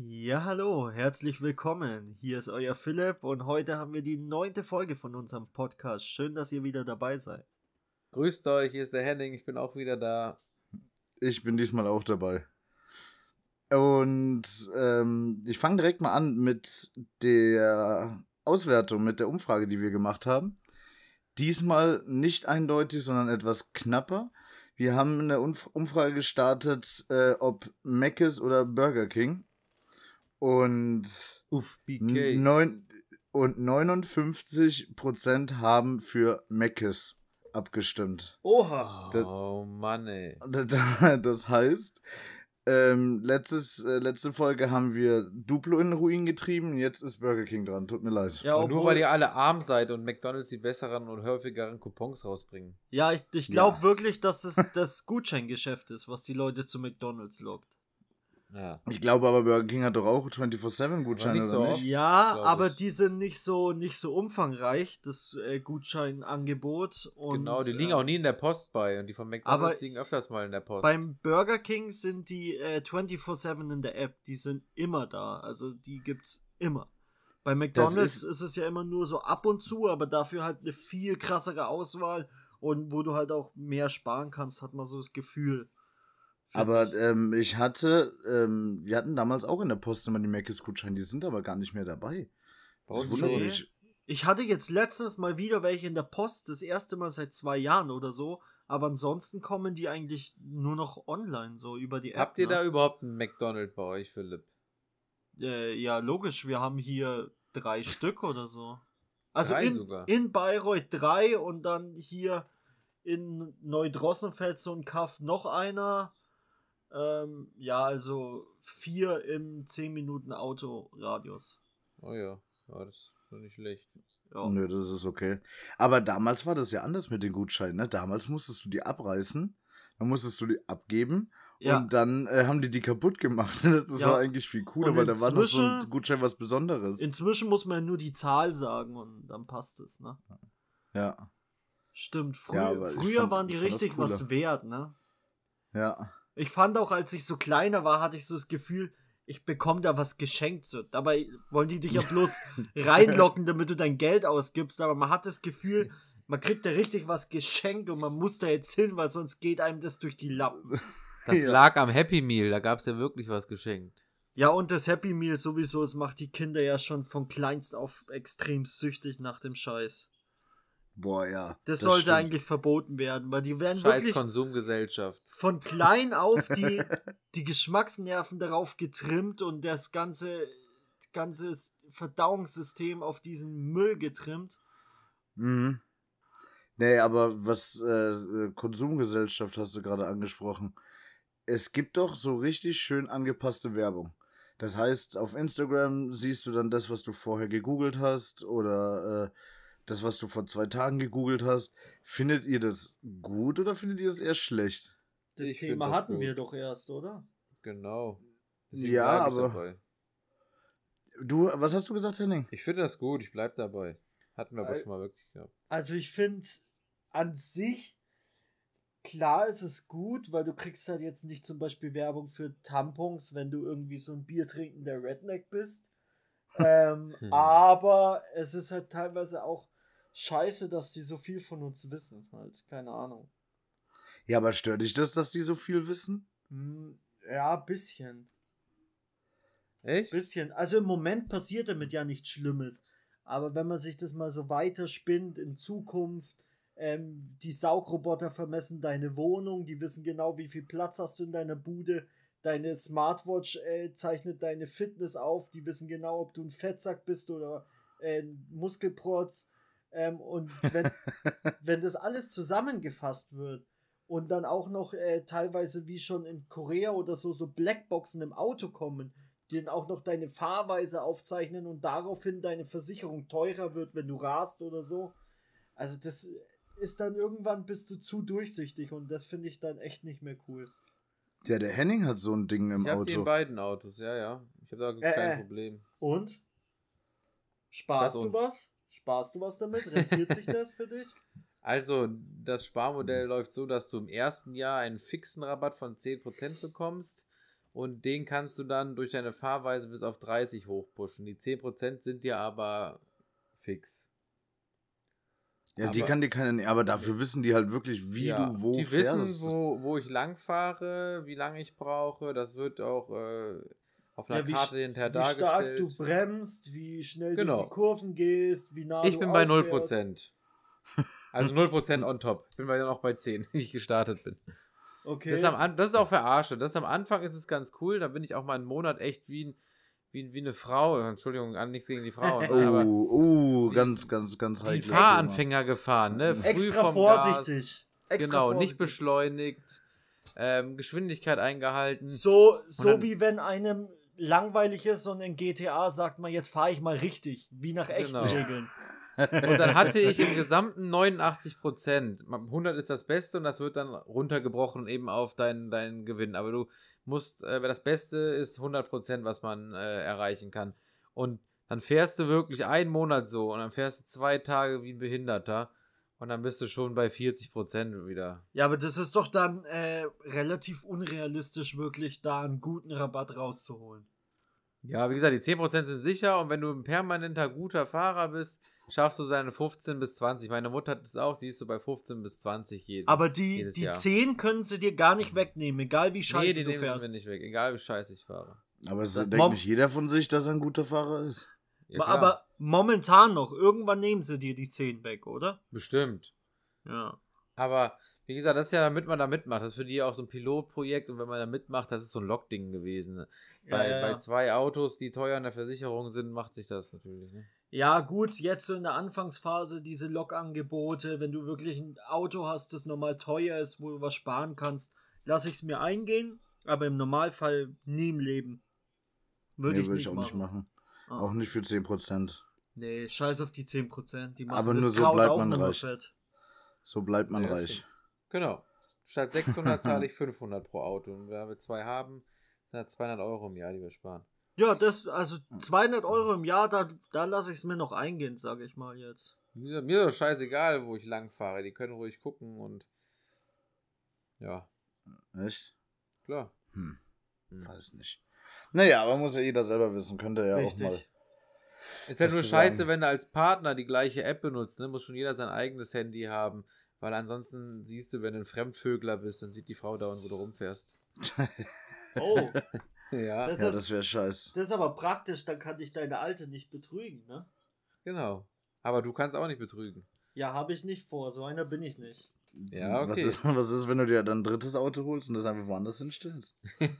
Ja, hallo, herzlich willkommen. Hier ist euer Philipp und heute haben wir die neunte Folge von unserem Podcast. Schön, dass ihr wieder dabei seid. Grüßt euch, hier ist der Henning, ich bin auch wieder da. Ich bin diesmal auch dabei. Und ähm, ich fange direkt mal an mit der Auswertung, mit der Umfrage, die wir gemacht haben. Diesmal nicht eindeutig, sondern etwas knapper. Wir haben eine Umfrage gestartet, äh, ob Mc's oder Burger King. Und, Uff, BK. Neun, und 59% haben für Mc's abgestimmt. Oha! Das, oh Mann, ey. Das heißt, ähm, letztes, äh, letzte Folge haben wir Duplo in den Ruin getrieben, jetzt ist Burger King dran. Tut mir leid. Ja, nur weil ihr alle arm seid und McDonalds die besseren und häufigeren Coupons rausbringen. Ja, ich, ich glaube ja. wirklich, dass es das Gutscheingeschäft ist, was die Leute zu McDonalds lockt. Ja. Ich glaube aber, Burger King hat doch auch 24-7-Gutscheine, so oder nicht? Ja, aber die sind nicht so, nicht so umfangreich, das äh, Gutscheinangebot. Und, genau, die liegen äh, auch nie in der Post bei und die von McDonalds liegen öfters mal in der Post. Beim Burger King sind die äh, 24-7 in der App, die sind immer da, also die gibt's immer. Bei McDonalds ist, ist es ja immer nur so ab und zu, aber dafür halt eine viel krassere Auswahl und wo du halt auch mehr sparen kannst, hat man so das Gefühl. Aber ähm, ich hatte, ähm, wir hatten damals auch in der Post immer die Mc's-Gutscheine, die sind aber gar nicht mehr dabei. Das wundert mich. Ich hatte jetzt letztens mal wieder welche in der Post, das erste Mal seit zwei Jahren oder so, aber ansonsten kommen die eigentlich nur noch online, so über die App. Habt ihr ne? da überhaupt einen McDonald's bei euch, Philipp? Äh, ja, logisch, wir haben hier drei Stück oder so. Also drei in, sogar. in Bayreuth drei und dann hier in Neudrossenfeld so ein Kaff noch einer ähm, ja, also vier im 10 Minuten Autoradius. Oh ja, ja das ist nicht schlecht. Ja. Nö, das ist okay. Aber damals war das ja anders mit den Gutscheinen. Ne? Damals musstest du die abreißen, dann musstest du die abgeben ja. und dann äh, haben die die kaputt gemacht. Das ja. war eigentlich viel cooler, weil da war noch so ein Gutschein was Besonderes. Inzwischen muss man nur die Zahl sagen und dann passt es, ne? Ja. Stimmt, frü ja, früher fand, waren die richtig was wert, ne? Ja. Ich fand auch, als ich so kleiner war, hatte ich so das Gefühl, ich bekomme da was geschenkt. So. Dabei wollen die dich ja bloß reinlocken, damit du dein Geld ausgibst. Aber man hat das Gefühl, man kriegt da richtig was geschenkt und man muss da jetzt hin, weil sonst geht einem das durch die Lappen. Das ja. lag am Happy Meal, da gab es ja wirklich was geschenkt. Ja, und das Happy Meal sowieso, es macht die Kinder ja schon von kleinst auf extrem süchtig nach dem Scheiß. Boah, ja. Das, das sollte stimmt. eigentlich verboten werden, weil die werden Scheiß wirklich Konsumgesellschaft. von klein auf die, die Geschmacksnerven darauf getrimmt und das ganze, ganze Verdauungssystem auf diesen Müll getrimmt. Mhm. Nee, aber was äh, Konsumgesellschaft hast du gerade angesprochen. Es gibt doch so richtig schön angepasste Werbung. Das heißt, auf Instagram siehst du dann das, was du vorher gegoogelt hast oder äh, das, was du vor zwei Tagen gegoogelt hast, findet ihr das gut oder findet ihr es eher schlecht? Das ich Thema das hatten gut. wir doch erst, oder? Genau. Deswegen ja, aber. Dabei. Du, was hast du gesagt, Henning? Ich finde das gut, ich bleib dabei. Hatten wir aber schon mal wirklich gehabt. Also ich finde an sich, klar ist es gut, weil du kriegst halt jetzt nicht zum Beispiel Werbung für Tampons, wenn du irgendwie so ein Bier trinkender Redneck bist. ähm, hm. Aber es ist halt teilweise auch scheiße, dass die so viel von uns wissen. Halt, keine Ahnung. Ja, aber stört dich das, dass die so viel wissen? Hm, ja, bisschen. Echt? Bisschen. Also im Moment passiert damit ja nichts Schlimmes. Aber wenn man sich das mal so weiterspinnt in Zukunft, ähm, die Saugroboter vermessen deine Wohnung, die wissen genau, wie viel Platz hast du in deiner Bude. Deine Smartwatch äh, zeichnet deine Fitness auf, die wissen genau, ob du ein Fettsack bist oder äh, Muskelprotz. Ähm, und wenn, wenn das alles zusammengefasst wird und dann auch noch äh, teilweise wie schon in Korea oder so, so Blackboxen im Auto kommen, die dann auch noch deine Fahrweise aufzeichnen und daraufhin deine Versicherung teurer wird, wenn du rast oder so. Also das ist dann irgendwann bist du zu durchsichtig und das finde ich dann echt nicht mehr cool. Ja, der Henning hat so ein Ding im ich Auto. Ich in beiden Autos, ja, ja. Ich habe da äh, kein äh. Problem. Und? Sparst du was? Sparst du was damit? Rentiert sich das für dich? Also, das Sparmodell läuft so, dass du im ersten Jahr einen fixen Rabatt von 10% bekommst und den kannst du dann durch deine Fahrweise bis auf 30 hochpushen. Die 10% sind dir aber fix. Ja, die Aber- kann dir keiner, aber dafür wissen die halt wirklich, wie Ja, du wo die fährst. wissen, wo, wo ich lang fahre, wie lange ich brauche. Das wird auch äh, auf einer Ja, wie Karte hinterher wie stark dargestellt. du bremst, wie schnell du Genau. in die Kurven gehst, wie nah ich du bin bei auffährst. 0%. Also 0% on top. Ich bin bei noch bei 10, wie ich gestartet bin. Okay. Das, ist am, das ist auch verarsche. Das ist am Anfang ist es ganz cool. Da bin ich auch mal einen Monat echt wie, ein, wie, wie eine Frau. Entschuldigung, an- nichts gegen die Frauen. Oh, aber oh, ganz, ganz, ganz wie ein heikles Fahranfänger gefahren. Ne? Früh Extra vom vorsichtig. Extra Genau, vorsichtig. nicht beschleunigt. Ähm, Geschwindigkeit eingehalten. So, so dann- wie wenn einem langweilig ist und in GTA sagt man, jetzt fahre ich mal richtig, wie nach echten Genau. Regeln. Und dann hatte ich im Gesamten 89 Prozent. 100 ist das Beste und das wird dann runtergebrochen eben auf deinen, deinen Gewinn. Aber du musst, äh, das Beste ist 100 Prozent, was man äh, erreichen kann. Und dann fährst du wirklich einen Monat so und dann fährst du zwei Tage wie ein Behinderter und dann bist du schon bei 40 Prozent wieder. Ja, aber das ist doch dann äh, relativ unrealistisch, wirklich da einen guten Rabatt rauszuholen. Ja, wie gesagt, die 10% sind sicher und wenn du ein permanenter guter Fahrer bist, schaffst du seine 15 bis 20. Meine Mutter hat es auch, die ist so bei 15 bis 20 jeden. Aber die, Jedes die Jahr. 10 können sie dir gar nicht wegnehmen, egal wie nee, scheiße die du nehmen sie fährst. mir nicht weg, egal wie scheiße ich fahre. Aber es Das denkt Mom- nicht jeder von sich, dass er ein guter Fahrer ist. Ja, aber, momentan noch, irgendwann nehmen sie dir die 10 weg, oder? bestimmt. Ja. Aber wie gesagt, das ist ja, damit man da mitmacht. Das ist für die ja auch so ein Pilotprojekt und wenn man da mitmacht, das ist so ein Lockding gewesen. Bei, ja, ja. bei zwei Autos, die teuer in der Versicherung sind, macht sich das natürlich. Ne? Ja, gut, jetzt so in der Anfangsphase diese Lokangebote, wenn du wirklich ein Auto hast, das normal teuer ist, wo du was sparen kannst, lasse ich es mir eingehen, aber im Normalfall nie im Leben. Würde nee, ich, würde nicht, ich auch machen. nicht machen. Ah. Auch nicht für 10%. Nee, scheiß auf die 10%. Die machen Aber das nur so bleibt auch man reich. fett. So bleibt man Ja, reich. Genau. Statt 600 zahle ich 500 pro Auto. Und wenn wir zwei haben, sind das 200 Euro im Jahr, die wir sparen. Ja, das, also 200 Euro im Jahr, da, da lasse ich es mir noch eingehen, sage ich mal jetzt. Mir, mir ist doch scheißegal, wo ich lang fahre. Die können ruhig gucken und. Ja, Echt? klar. Hm, Hm. weiß nicht. Naja, aber muss ja jeder selber wissen. Könnte er ja Richtig. auch mal. Ist halt Was nur scheiße, sagen. wenn du als Partner die gleiche App benutzt, ne? Muss schon jeder sein eigenes Handy haben. Weil ansonsten siehst du, wenn du ein Fremdvögler bist, dann sieht die Frau dauernd, wo du rumfährst. Oh, Ja, Das Ja, ist- das wäre scheiße. das ist aber praktisch, dann kann dich deine Alte nicht betrügen, ne? genau. Aber du kannst auch nicht betrügen. Ja, habe ich nicht vor, so einer bin ich nicht. Ja, Was okay. ist, was ist, wenn du dir dann ein drittes Auto holst und das einfach woanders hinstellst?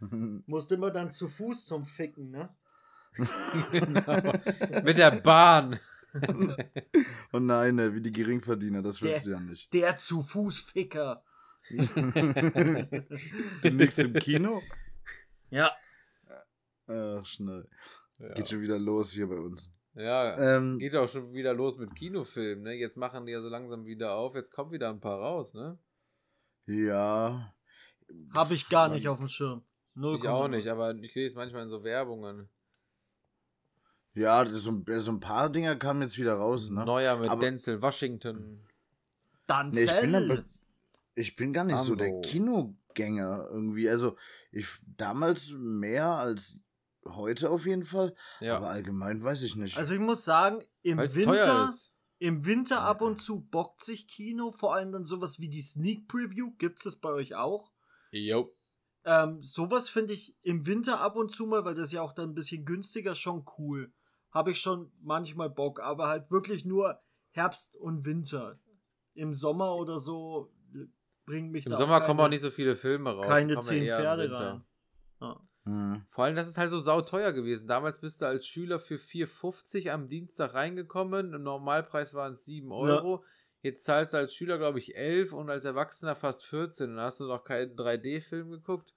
Musst immer dann zu Fuß zum Ficken, ne? genau. Mit der Bahn. oh nein, ne, wie die Geringverdiener, das Der- willst du ja nicht. Der zu Fuß Ficker. Nix im Kino? Ja. Ach, schnell. Ja, Geht schon wieder los hier bei uns. Ja Ähm, geht auch schon wieder los mit Kinofilmen. Ne? Jetzt machen die ja so langsam wieder auf. Jetzt kommen wieder ein paar raus, ne? ja. Habe ich gar nicht auf dem Schirm. Null Ich auch nicht, aber ich sehe es manchmal in so Werbungen. Ja, das- so, so ein paar Dinger kamen jetzt wieder raus, ne? Neuer mit Aber- Denzel Washington. Nee, ich bin, ich bin gar nicht so der. Kinogänger irgendwie. Also, ich damals mehr als heute auf jeden Fall. Ja, Aber allgemein weiß ich nicht. Also ich muss sagen, im weil es teuer Winter, im Winter ab und zu bockt sich Kino, vor allem dann sowas wie die Sneak Preview. Gibt es das bei euch auch? Jo. Ähm, sowas finde ich im Winter ab und zu mal, weil das ja auch dann ein bisschen günstiger, schon cool. Habe ich schon manchmal Bock, aber halt wirklich nur Herbst und Winter. Im Sommer oder so bringt mich Im da Sommer keine, kommen auch nicht so viele Filme raus. keine zehn Pferde rein. Ja. Hm. Vor allem, das ist halt so sauteuer gewesen. Damals bist du als Schüler für 4,50 am Dienstag reingekommen. Im Normalpreis waren es 7 Euro. Jetzt zahlst du als Schüler, glaube ich, 11 und als Erwachsener fast 14. Dann hast du noch keinen 3D-Film geguckt.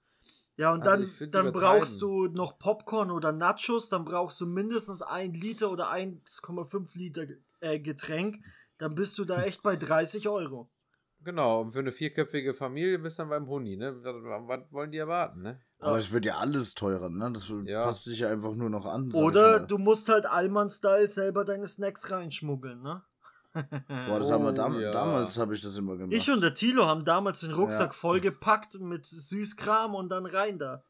Ja, und Also dann, dann brauchst du noch Popcorn oder Nachos, dann brauchst du mindestens ein Liter oder 1,5 Liter äh, Getränk. Dann bist du da echt bei 30 Euro. Genau, und für eine vierköpfige Familie bist du dann beim Huni, ne? Was, was wollen die erwarten, ne? Aber es wird ja alles teurer, ne? Das Ja. passt sich ja einfach nur noch an. Oder du musst halt Allmann-Style selber deine Snacks reinschmuggeln, ne? Boah, das haben wir Oh, dam ja. damals habe ich das immer gemacht. Ich und der Tilo haben damals den Rucksack Ja. vollgepackt mit Süßkram und dann rein da.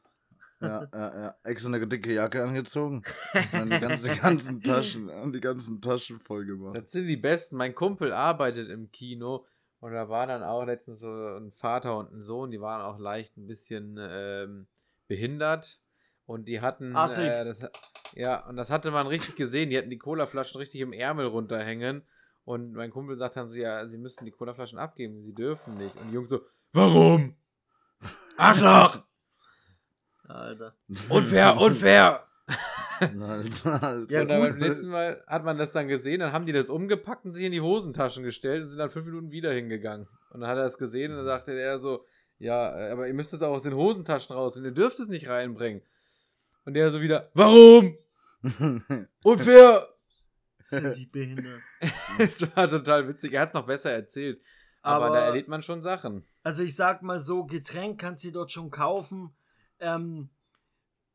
Ja, ja, ja. Extra eine dicke Jacke angezogen. Und dann die, ganzen, ganzen Taschen, die ganzen Taschen voll gemacht. Das sind die besten. Mein Kumpel arbeitet im Kino und da war dann auch letztens so ein Vater und ein Sohn, die waren auch leicht ein bisschen ähm, behindert und die hatten äh, das, ja und das hatte man richtig gesehen. Die hatten die Colaflaschen richtig im Ärmel runterhängen und mein Kumpel sagt dann so, ja, sie müssen die Colaflaschen abgeben, sie dürfen nicht. Und die Jungs so, warum? Arschloch! Alter. Unfair, unfair! Alter. Ja, und beim letzten Mal hat man das dann gesehen, dann haben die das umgepackt und sich in die Hosentaschen gestellt und sind dann fünf Minuten wieder hingegangen. Und dann hat er das gesehen und dann sagte er so, ja, äh, aber ihr müsst es auch aus den Hosentaschen raus und ihr dürft es nicht reinbringen. Und der so wieder, warum? Unfair! Sind die behindert. Es war total witzig. Er hat es noch besser erzählt. Aber, Aber- da erlebt man schon Sachen. Also ich sag mal so, Getränk kannst du dort schon kaufen. Ähm,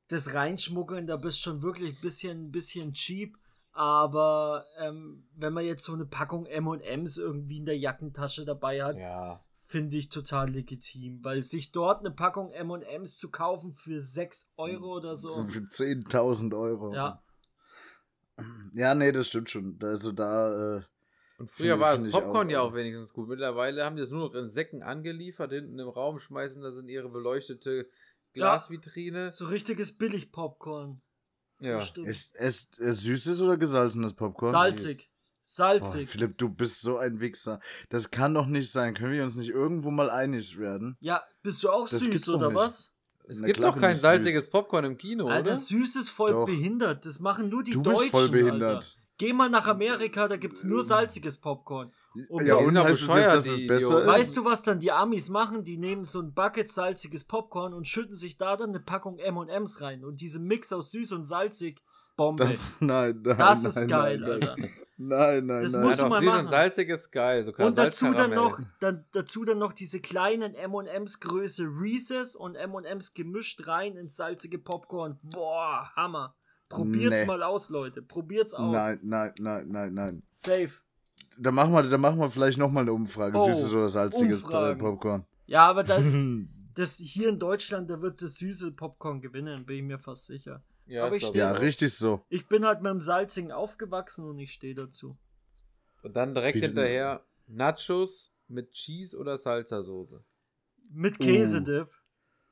das Reinschmuggeln, da bist schon wirklich ein bisschen, bisschen cheap. Aber ähm, wenn man jetzt so eine Packung M&M's irgendwie in der Jackentasche dabei hat, Ja. finde ich total legitim. Weil sich dort eine Packung M&M's zu kaufen für 6 Euro oder so. Für 10.000 Euro. Ja, Ja, nee, das stimmt schon. Also da, äh, Und früher war das Popcorn auch, ja auch wenigstens gut. Mittlerweile haben die das nur noch in Säcken angeliefert, hinten im Raum schmeißen das in ihre beleuchtete Glasvitrine. so richtiges Billig-Popcorn. Ja. Ist, ist, ist süßes oder gesalzenes Popcorn? Salzig. Boah, Salzig. Philipp, du bist so ein Wichser. Das kann doch nicht sein. Können wir uns nicht irgendwo mal einig werden? ja, bist du auch Das süß oder was? Es Na gibt doch kein salziges süß. Popcorn im Kino, Alter, oder? süß ist voll Doch. behindert. Das machen nur die Du Deutschen. bist voll behindert. Alter. Geh mal nach Amerika, da gibt's nur salziges Popcorn. Und ja, und heißt es bescheuert, jetzt, dass es besser ist? Weißt du, was dann die Amis machen? Die nehmen so ein Bucket salziges Popcorn und schütten sich da dann eine Packung M&M's rein. Und diese Mix aus süß und salzig, Bombe. Das, nein, nein, Das nein, ist nein, geil, nein, Alter. Nein, nein, Das nein. musst ja, du mal süß machen. und salzig ist geil. So Und dazu dann noch, dann, dazu dann noch diese kleinen M&M's Größe Reese's und M&M's gemischt rein ins salzige Popcorn. Boah, Hammer. Probiert's Nee. mal aus, Leute. Probiert's aus. Nein, nein, nein, nein, nein. Safe. Da machen wir, da machen wir vielleicht nochmal eine Umfrage. Oh, Süßes oder salziges Umfragen. Popcorn. Ja, aber da, das hier in Deutschland, da wird das süße Popcorn gewinnen, bin ich mir fast sicher. Ja, aber ich ja, richtig so. Ich bin halt mit dem Salzigen aufgewachsen und ich stehe dazu. Und dann direkt Bitte. hinterher Nachos mit Cheese oder Salsa-Soße. Mit Uh. Käsedip. Sehr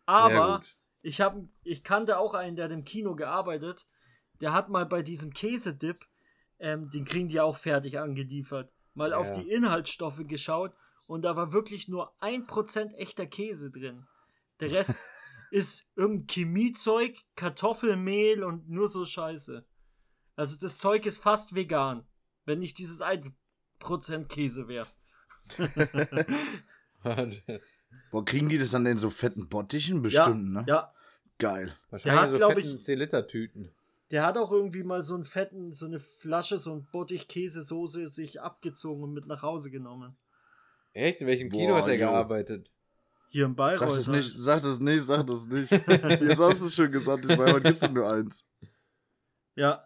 Aber ich, hab, ich kannte auch einen, der hat im Kino gearbeitet. Der hat mal bei diesem Käsedip, ähm, den kriegen die auch fertig angeliefert, mal auf Ja. die Inhaltsstoffe geschaut und da war wirklich nur 1% echter Käse drin. Der Rest ist irgendein Chemiezeug, Kartoffelmehl und nur so Scheiße. Also das Zeug ist fast vegan, wenn nicht dieses 1% Käse wäre. Boah, kriegen die das dann in so fetten Bottichen bestimmt, ja, ne? ja, Geil. Wahrscheinlich hat, so fetten ich- 10-Liter-Tüten. Der hat auch irgendwie mal so einen fetten, so eine Flasche, so ein Bottich Käsesoße sich abgezogen und mit nach Hause genommen. Echt? In welchem Boah, Kino hat der jo. gearbeitet? Hier im Bayreuth. Sag das halt. nicht, sag das nicht, sag das nicht. Jetzt hast du es schon gesagt, in Bayreuth gibt es nur eins. Ja.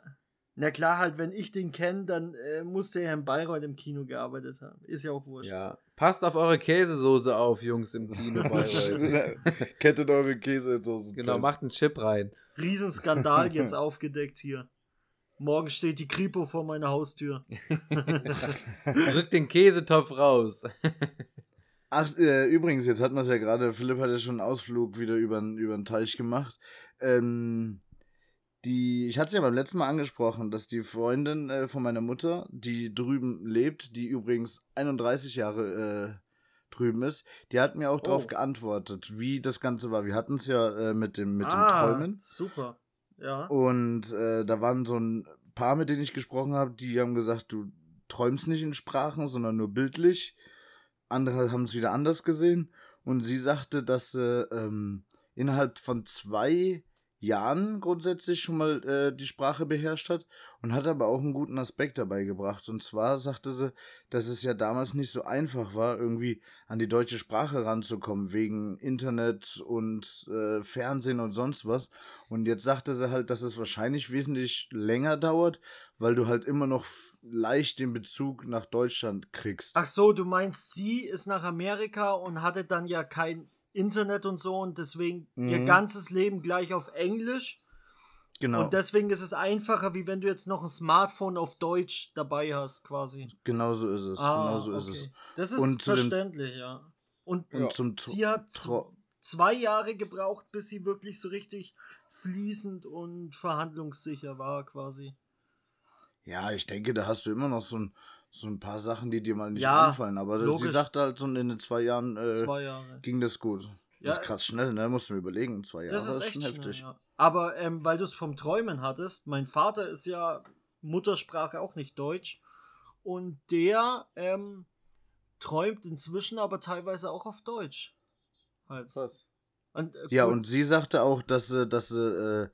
Na klar, halt, wenn ich den kenne, dann äh, muss der ja in Bayreuth im Kino gearbeitet haben. Ist ja auch wurscht. Ja. Passt auf eure Käsesoße auf, Jungs, im Kino bei heute. Kettet eure Käsesoßen Genau, fest. macht einen Chip rein. Riesenskandal jetzt aufgedeckt hier. Morgen steht die Kripo vor meiner Haustür. Rückt den Käsetopf raus. Ach, äh, übrigens, jetzt hat man es ja gerade, Philipp hat ja schon einen Ausflug wieder über den Teich gemacht. Ähm, die, ich hatte es ja beim letzten Mal angesprochen, dass die Freundin äh, von meiner Mutter, die drüben lebt, die übrigens 31 Jahre äh, drüben ist, die hat mir auch darauf Oh. geantwortet, wie das Ganze war. Wir hatten es ja äh, mit dem, mit ah, dem Träumen. Super. Ja. Und äh, da waren so ein paar, mit denen ich gesprochen habe, die haben gesagt, du träumst nicht in Sprachen, sondern nur bildlich. Andere haben es wieder anders gesehen. Und sie sagte, dass sie ähm, innerhalb von zwei Jahren grundsätzlich schon mal äh, die Sprache beherrscht hat und hat aber auch einen guten Aspekt dabei gebracht. Und zwar sagte sie, dass es ja damals nicht so einfach war, irgendwie an die deutsche Sprache ranzukommen, wegen Internet und äh, Fernsehen und sonst was. Und jetzt sagte sie halt, dass es wahrscheinlich wesentlich länger dauert, weil du halt immer noch leicht den Bezug nach Deutschland kriegst. Ach so, du meinst, sie ist nach Amerika und hatte dann ja kein Internet und so und deswegen ihr Mhm. ganzes Leben gleich auf Englisch. Genau. Und deswegen ist es einfacher, wie wenn du jetzt noch ein Smartphone auf Deutsch dabei hast, quasi. genau so ist es. genau so ist es. Das ist Und zu dem- verständlich, ja. Und Und Ja. zum sie hat zwei Jahre gebraucht, bis sie wirklich so richtig fließend und verhandlungssicher war, quasi. Ja, ich denke, da hast du immer noch so ein, so ein paar Sachen, die dir mal nicht Ja, einfallen. Aber sie logisch. sagte halt so in den zwei Jahren äh, Zwei Jahre. ging das gut. Ja, das ist krass schnell, ne? Musst du mir überlegen. Zwei Jahre Das ist ist echt schon schnell, heftig. ja. Aber ähm, weil du es vom Träumen hattest, mein Vater ist ja Muttersprache auch nicht Deutsch. Und der ähm, träumt inzwischen aber teilweise auch auf Deutsch. Halt. Krass. Und, äh, Ja, gut, und sie sagte auch, dass sie, dass sie äh,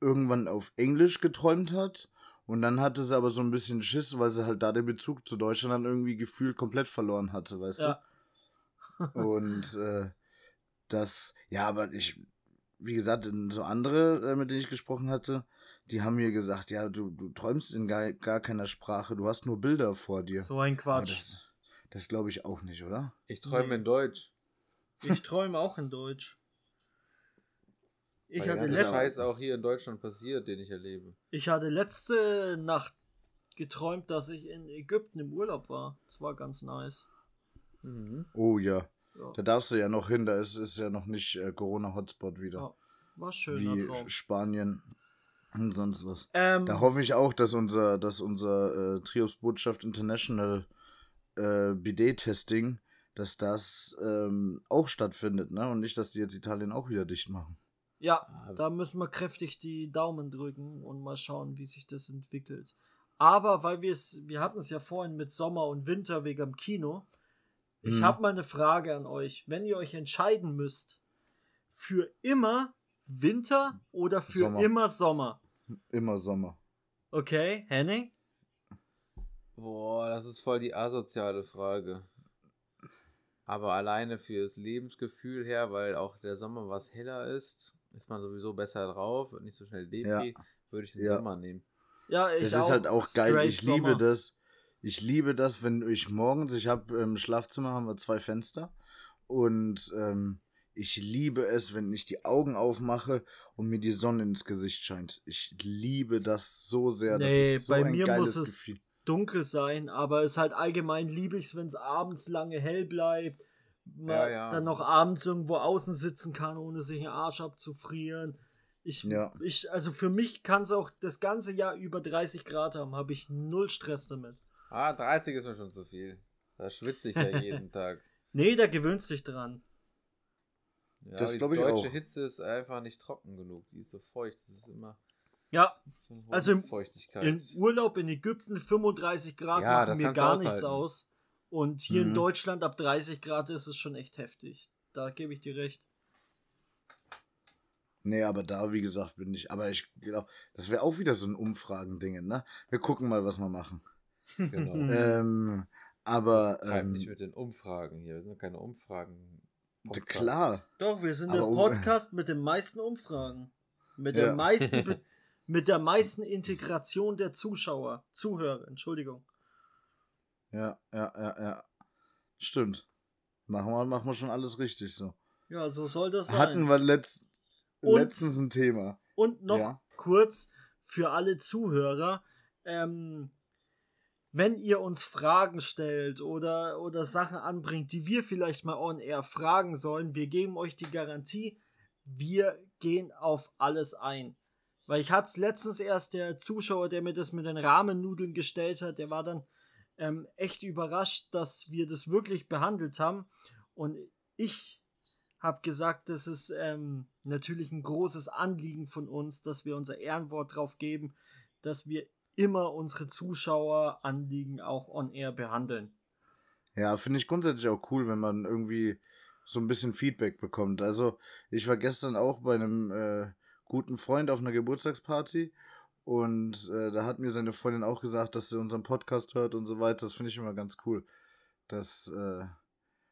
irgendwann auf Englisch geträumt hat. Und dann hatte sie aber so ein bisschen Schiss, weil sie halt da den Bezug zu Deutschland dann irgendwie gefühlt komplett verloren hatte, weißt Ja. du? Und äh, das, ja, aber ich, wie gesagt, so andere, äh, mit denen ich gesprochen hatte, die haben mir gesagt, ja, du, du träumst in gar, gar keiner Sprache, du hast nur Bilder vor dir. so ein Quatsch. das das glaube ich auch nicht, oder? Ich träume Nee. in Deutsch. Ich träume auch in Deutsch. Ich weil der hatte, ganze letzt- Scheiß auch hier in Deutschland passiert, den ich erlebe. ich hatte letzte Nacht geträumt, dass ich in Ägypten im Urlaub war. Das war ganz nice. Mhm. Oh ja. Ja, Da darfst du ja noch hin, da ist, ist ja noch nicht äh, Corona-Hotspot wieder. Ja, war schöner wie Traum. Spanien und sonst was. Ähm, Da hoffe ich auch, dass unser, dass unser äh, Trios Botschaft International äh, Bidet-Testing, dass das ähm, auch stattfindet, ne? Und nicht, dass die jetzt Italien auch wieder dicht machen. Ja, Ah, da müssen wir kräftig die Daumen drücken und mal schauen, wie sich das entwickelt. Aber weil wir es, wir hatten es ja vorhin mit Sommer und Winter wegen dem Kino. Ich Mhm. habe mal eine Frage an euch. Wenn ihr euch entscheiden müsst, für immer Winter oder für Sommer. immer Sommer? Immer Sommer. Okay, Henning? Boah, das ist voll die asoziale Frage. Aber alleine fürs Lebensgefühl her, weil auch der Sommer was heller ist, ist man sowieso besser drauf und nicht so schnell Depri, würde ich den Ja. Sommer nehmen. Ja, ich Das ist halt auch geil. Straight Ich liebe Sommer. das. Ich liebe das, wenn ich morgens, ich habe im Schlafzimmer haben wir zwei Fenster und ähm, ich liebe es, wenn ich die Augen aufmache und mir die Sonne ins Gesicht scheint. Ich liebe das so sehr. Nee, das ist so bei ein mir geiles muss es Gefühl. dunkel sein, aber es ist halt allgemein liebe ich es, wenn es abends lange hell bleibt. Man Ja, ja. dann noch abends irgendwo außen sitzen kann, ohne sich den Arsch abzufrieren. Ich, Ja. ich, also für mich kann es auch das ganze Jahr über 30 Grad haben, habe ich null Stress damit. Ah, 30 ist mir schon zu viel. Da schwitze ich ja jeden Tag. Nee, da gewöhnst dich dran. Ja, Das die deutsche auch. Hitze ist einfach nicht trocken genug. Die ist so feucht. Das ist immer Ja, so Also im- Feuchtigkeit. im Urlaub in Ägypten 35 Grad Ja, machen mir gar nichts aushalten. aus. Und hier in Mhm. Deutschland ab 30 Grad ist es schon echt heftig. Da gebe ich dir recht. Nee, aber da, wie gesagt, bin ich. Aber ich glaube, das wäre auch wieder so ein Umfragending, ne? Wir gucken mal, was wir machen. genau. Ähm, aber. Ähm, mich mit den Umfragen hier. Wir sind keine Umfragen. d- klar. Doch, wir sind Aber der um- Podcast mit den meisten Umfragen. Mit der Ja. meisten mit der meisten Integration der Zuschauer, Zuhörer, Entschuldigung. Ja, ja, ja, ja. Stimmt. Machen wir, machen wir schon alles richtig so. Ja, so soll das sein. Hatten wir letzt, Und- letztens ein Thema. Und noch Ja. kurz für alle Zuhörer, ähm, wenn ihr uns Fragen stellt oder, oder Sachen anbringt, die wir vielleicht mal on air fragen sollen, wir geben euch die Garantie, wir gehen auf alles ein. Weil ich hatte es letztens erst, der Zuschauer, der mir das mit den Rahmennudeln gestellt hat, der war dann ähm, echt überrascht, dass wir das wirklich behandelt haben. Und ich habe gesagt, das ist ähm, natürlich ein großes Anliegen von uns, dass wir unser Ehrenwort drauf geben, dass wir immer unsere Zuschaueranliegen auch on air behandeln. Ja, finde ich grundsätzlich auch cool, wenn man irgendwie so ein bisschen Feedback bekommt. Also, ich war gestern auch bei einem äh, guten Freund auf einer Geburtstagsparty und äh, da hat mir seine Freundin auch gesagt, dass sie unseren Podcast hört und so weiter. Das finde ich immer ganz cool. Das äh,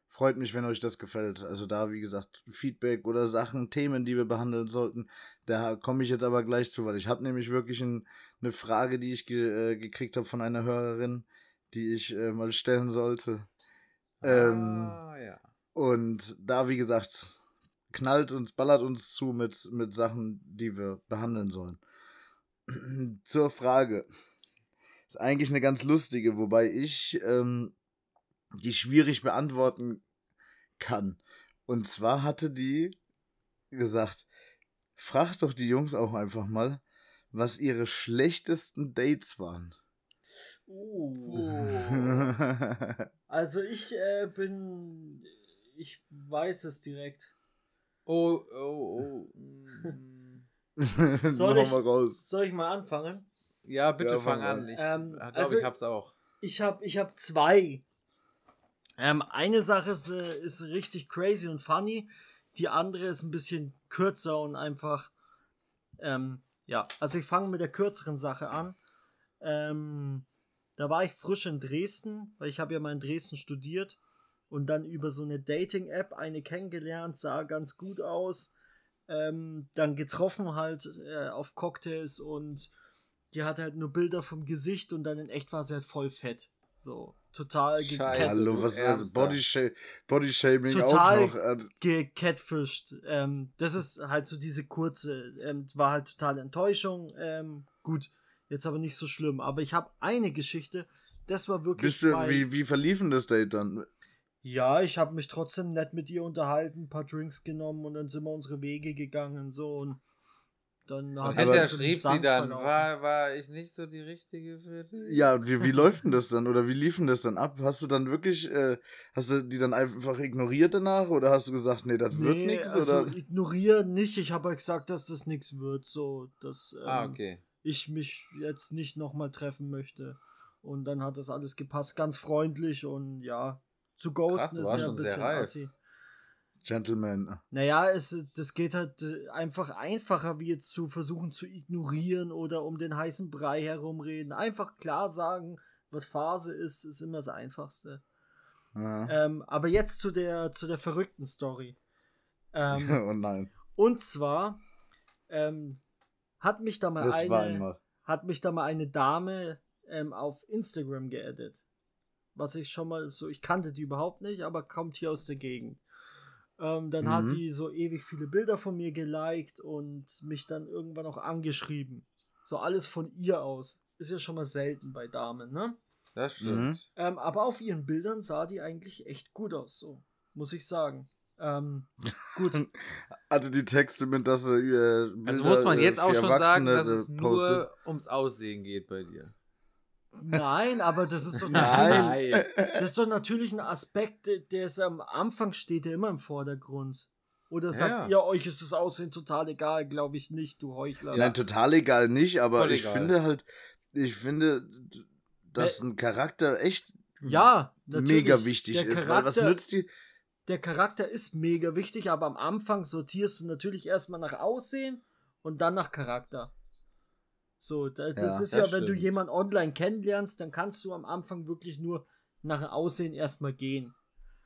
freut mich, wenn euch das gefällt. Also da, wie gesagt, Feedback oder Sachen, Themen, die wir behandeln sollten. Da komme ich jetzt aber gleich zu, weil ich habe nämlich wirklich ein, eine Frage, die ich ge äh, gekriegt habe von einer Hörerin, die ich äh, mal stellen sollte. Ähm, ah, ja. Und da, wie gesagt, knallt uns, ballert uns zu mit, mit Sachen, die wir behandeln sollen. Zur Frage. Ist eigentlich eine ganz lustige, wobei ich ähm, die schwierig beantworten kann. Und zwar hatte die gesagt, frag doch die Jungs auch einfach mal, was ihre schlechtesten Dates waren. Uh. also ich äh, bin, ich weiß es direkt. Oh, oh, oh. Soll ich, soll ich mal anfangen? Ja, bitte Ja, fang an. an. Ich Ähm, glaube, also- ich hab's auch. Ich habe ich hab zwei. Ähm, eine Sache ist, äh, ist richtig crazy und funny. Die andere ist ein bisschen kürzer und einfach. Ähm, ja, also ich fange mit der kürzeren Sache an. Ähm, da war ich frisch in Dresden, weil ich habe ja mal in Dresden studiert und dann über so eine Dating-App eine kennengelernt, sah ganz gut aus. Ähm, dann getroffen halt äh, auf Cocktails und die hatte halt nur Bilder vom Gesicht und dann in echt war sie halt voll fett. So, total Scheiße. gecat Hallo, was ist Bodyshaming Total. auch noch? gecatfished. Ähm, das ist halt so diese kurze, ähm, war halt total Enttäuschung. Ähm, gut, jetzt aber nicht so schlimm. Aber ich habe eine Geschichte, das war wirklich. Bist du, wie, wie verliefen das Date dann? Ja, ich habe mich trotzdem nett mit ihr unterhalten, ein paar Drinks genommen und dann sind wir unsere Wege gegangen so und dann hat Und im schrieb sie dann, verlaufen. war, war ich nicht so die Richtige für dich? Ja, wie, wie läuft denn das dann? Oder wie liefen das dann ab? Hast du dann wirklich, äh, hast du die dann einfach ignoriert danach? Oder hast du gesagt, nee, das wird Nee, nichts? also Oder? ignorieren nicht. Ich habe halt gesagt, dass das nichts wird, so dass ähm, Ah, okay. ich mich jetzt nicht nochmal treffen möchte. Und dann hat das alles gepasst, ganz freundlich und ja, zu ghosten Krass, ist ja ein bisschen assi. Gentleman. Naja, es, das geht halt äh, einfach einfacher, wie jetzt zu versuchen zu ignorieren oder um den heißen Brei herumreden. Einfach klar sagen, was Phase ist, ist immer das Einfachste. Ja. Ähm, aber jetzt zu der, zu der verrückten Story. Ähm, oh nein, und zwar ähm, hat mich da mal das eine, hat mich da mal eine Dame ähm, auf Instagram geaddet. Was ich schon mal so, ich kannte die überhaupt nicht, aber kommt hier aus der Gegend. Ähm, dann hat Mhm. die so ewig viele Bilder von mir geliked und mich dann irgendwann auch angeschrieben. So alles von ihr aus. Ist ja schon mal selten bei Damen, ne? Das Mhm. stimmt. Ähm, aber auf ihren Bildern sah die eigentlich echt gut aus, so. Muss ich sagen. Ähm, gut. Hatte die Texte mit, dass sie äh, Also Bilder, muss man äh, jetzt auch für schon sagen, dass es äh, nur postet? ums Aussehen geht bei dir. Nein, aber das ist doch natürlich. Nein. Das ist doch natürlich ein Aspekt, der- ist am Anfang steht der immer im Vordergrund. Oder sagt Ja. ihr, euch ist das Aussehen total egal? Glaube ich nicht, du Heuchler. Nein, total egal nicht, aber Voll ich egal. finde halt, ich finde, dass Äh, ein Charakter echt ja, natürlich. mega wichtig der ist. Weil was Charakter, nützt die? der Charakter ist mega wichtig, aber am Anfang sortierst du natürlich erstmal nach Aussehen und dann nach Charakter. So, da, das Ja, ist ja, das wenn du stimmt. jemanden online kennenlernst, dann kannst du am Anfang wirklich nur nach Aussehen erstmal gehen.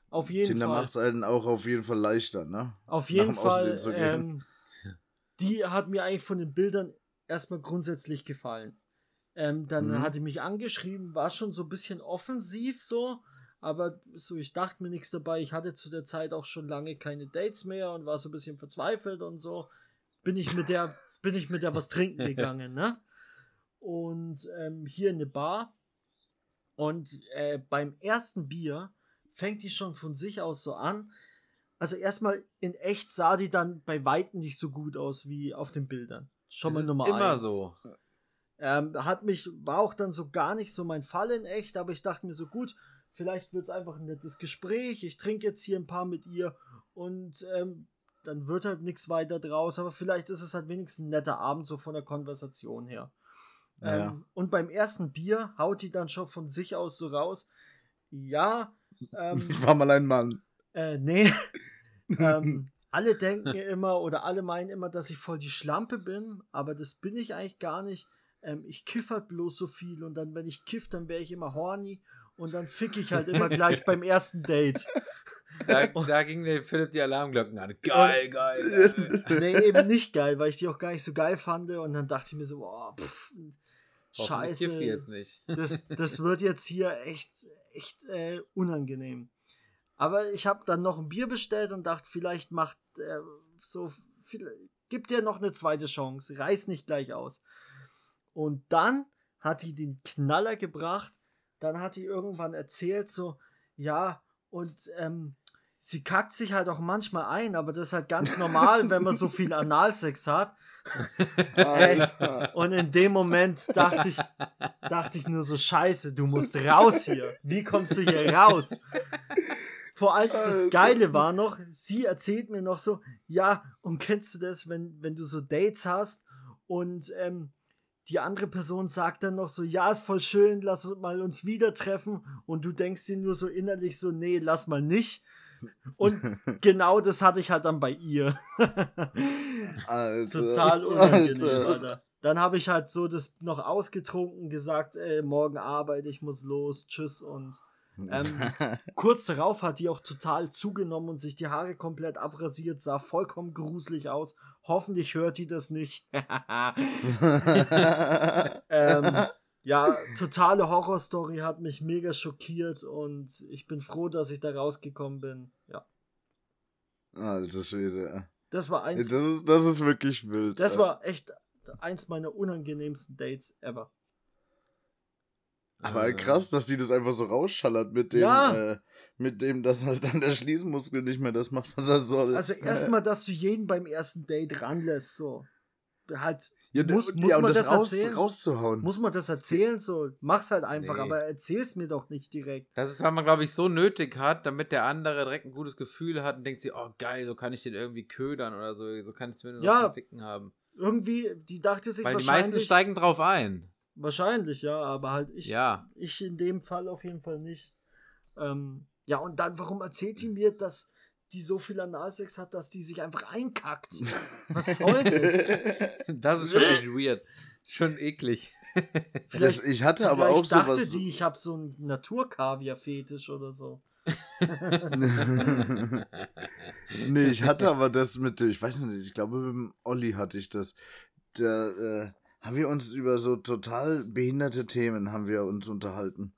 Auf jeden Tinder Fall. macht es einen auch auf jeden Fall leichter, ne? Auf jeden Fall. zu gehen. Ähm, die hat mir eigentlich von den Bildern erstmal grundsätzlich gefallen. Ähm, dann Mhm. hat die mich angeschrieben, war schon so ein bisschen offensiv so, aber so, ich dachte mir nichts dabei. Ich hatte zu der Zeit auch schon lange keine Dates mehr und war so ein bisschen verzweifelt und so. Bin ich mit der, bin ich mit der was trinken gegangen, ne? Und ähm, hier in eine Bar. Und äh, beim ersten Bier fängt die schon von sich aus so an. Also erstmal in echt sah die dann bei weitem nicht so gut aus wie auf den Bildern. Schon Das mal ist Nummer immer eins. so. Ähm, hat mich, war auch dann so gar nicht so mein Fall in echt, aber ich dachte mir so, gut, vielleicht wird es einfach ein nettes Gespräch. Ich trinke jetzt hier ein paar mit ihr und ähm, dann wird halt nichts weiter draus, aber vielleicht ist es halt wenigstens ein netter Abend so von der Konversation her. Ja. Ähm, und beim ersten Bier haut die dann schon von sich aus so raus. Ja, ähm, Ich war mal ein Mann. äh, nee. ähm, alle denken immer oder alle meinen immer, dass ich voll die Schlampe bin, aber das bin ich eigentlich gar nicht. Ähm, ich kiff halt bloß so viel und dann, wenn ich kiff, dann wäre ich immer horny und dann fick ich halt immer gleich beim ersten Date. Da, da ging der Philipp die Alarmglocken an. Geil, geil, geil. Nee, eben nicht geil, weil ich die auch gar nicht so geil fand und dann dachte ich mir so, boah, pff, scheiße. jetzt nicht. das, das wird jetzt hier echt, echt äh, unangenehm. Aber ich habe dann noch ein Bier bestellt und dachte, vielleicht macht er so, viel, gibt dir noch eine zweite Chance, reiß nicht gleich aus. Und dann hat die den Knaller gebracht, dann hat die irgendwann erzählt, so, ja, und ähm, sie kackt sich halt auch manchmal ein, aber das ist halt ganz normal, wenn man so viel Analsex hat. Ey, und in dem Moment dachte ich, dachte ich nur so, scheiße, du musst raus hier. Wie kommst du hier raus? Vor allem das Geile war noch, sie erzählt mir noch so, ja, und kennst du das, wenn, wenn du so Dates hast und ähm, die andere Person sagt dann noch so, ja, ist voll schön, lass uns mal uns wieder treffen und du denkst dir nur so innerlich so, nee, lass mal nicht. Und genau das hatte ich halt dann bei ihr. Alter. Total unangenehm, Alter. Alter. Dann habe ich halt so das noch ausgetrunken, gesagt, ey, morgen arbeite, ich muss los, tschüss und ähm, kurz darauf hat die auch total zugenommen und sich die Haare komplett abrasiert, sah vollkommen gruselig aus. Hoffentlich hört die das nicht. ähm, ja, totale Horrorstory hat mich mega schockiert und ich bin froh, dass ich da rausgekommen bin. Ja, Alter Schwede. das war eins. Das ist, das ist wirklich wild. Das war echt eins meiner unangenehmsten Dates ever. Aber Äh, krass, dass die das einfach so rausschallert mit dem, Ja. äh, mit dem, dass halt dann der Schließmuskel nicht mehr das macht, was er soll. Also erstmal, dass du jeden beim ersten Date ranlässt, so. Halt, ja, muss- muss ja, man das, das raus, erzählen? rauszuhauen. muss man das erzählen, so. Mach's halt einfach, Nee. aber erzähl's mir doch nicht direkt. Das ist, weil man, glaube ich, so nötig hat, damit der andere direkt ein gutes Gefühl hat und denkt sich, oh geil, so kann ich den irgendwie ködern oder so, so kann ich zumindest Ja. was zum Ficken haben. Irgendwie, die dachte sich Weil die meisten steigen drauf ein. Wahrscheinlich, ja, aber halt ich, Ja. ich in dem Fall auf jeden Fall nicht. Ähm, ja, und dann, warum erzählt sie mir, dass die so viel Analsex hat, dass die sich einfach einkackt? Was soll das? Das ist schon echt weird. Schon eklig. das, ich hatte aber auch dachte sowas. die, ich habe so einen Naturkaviar-Fetisch oder so. nee, ich hatte aber das mit, dem- ich weiß nicht, ich glaube mit dem Olli hatte ich das. Da äh, haben wir uns über so total behinderte Themen haben wir uns unterhalten.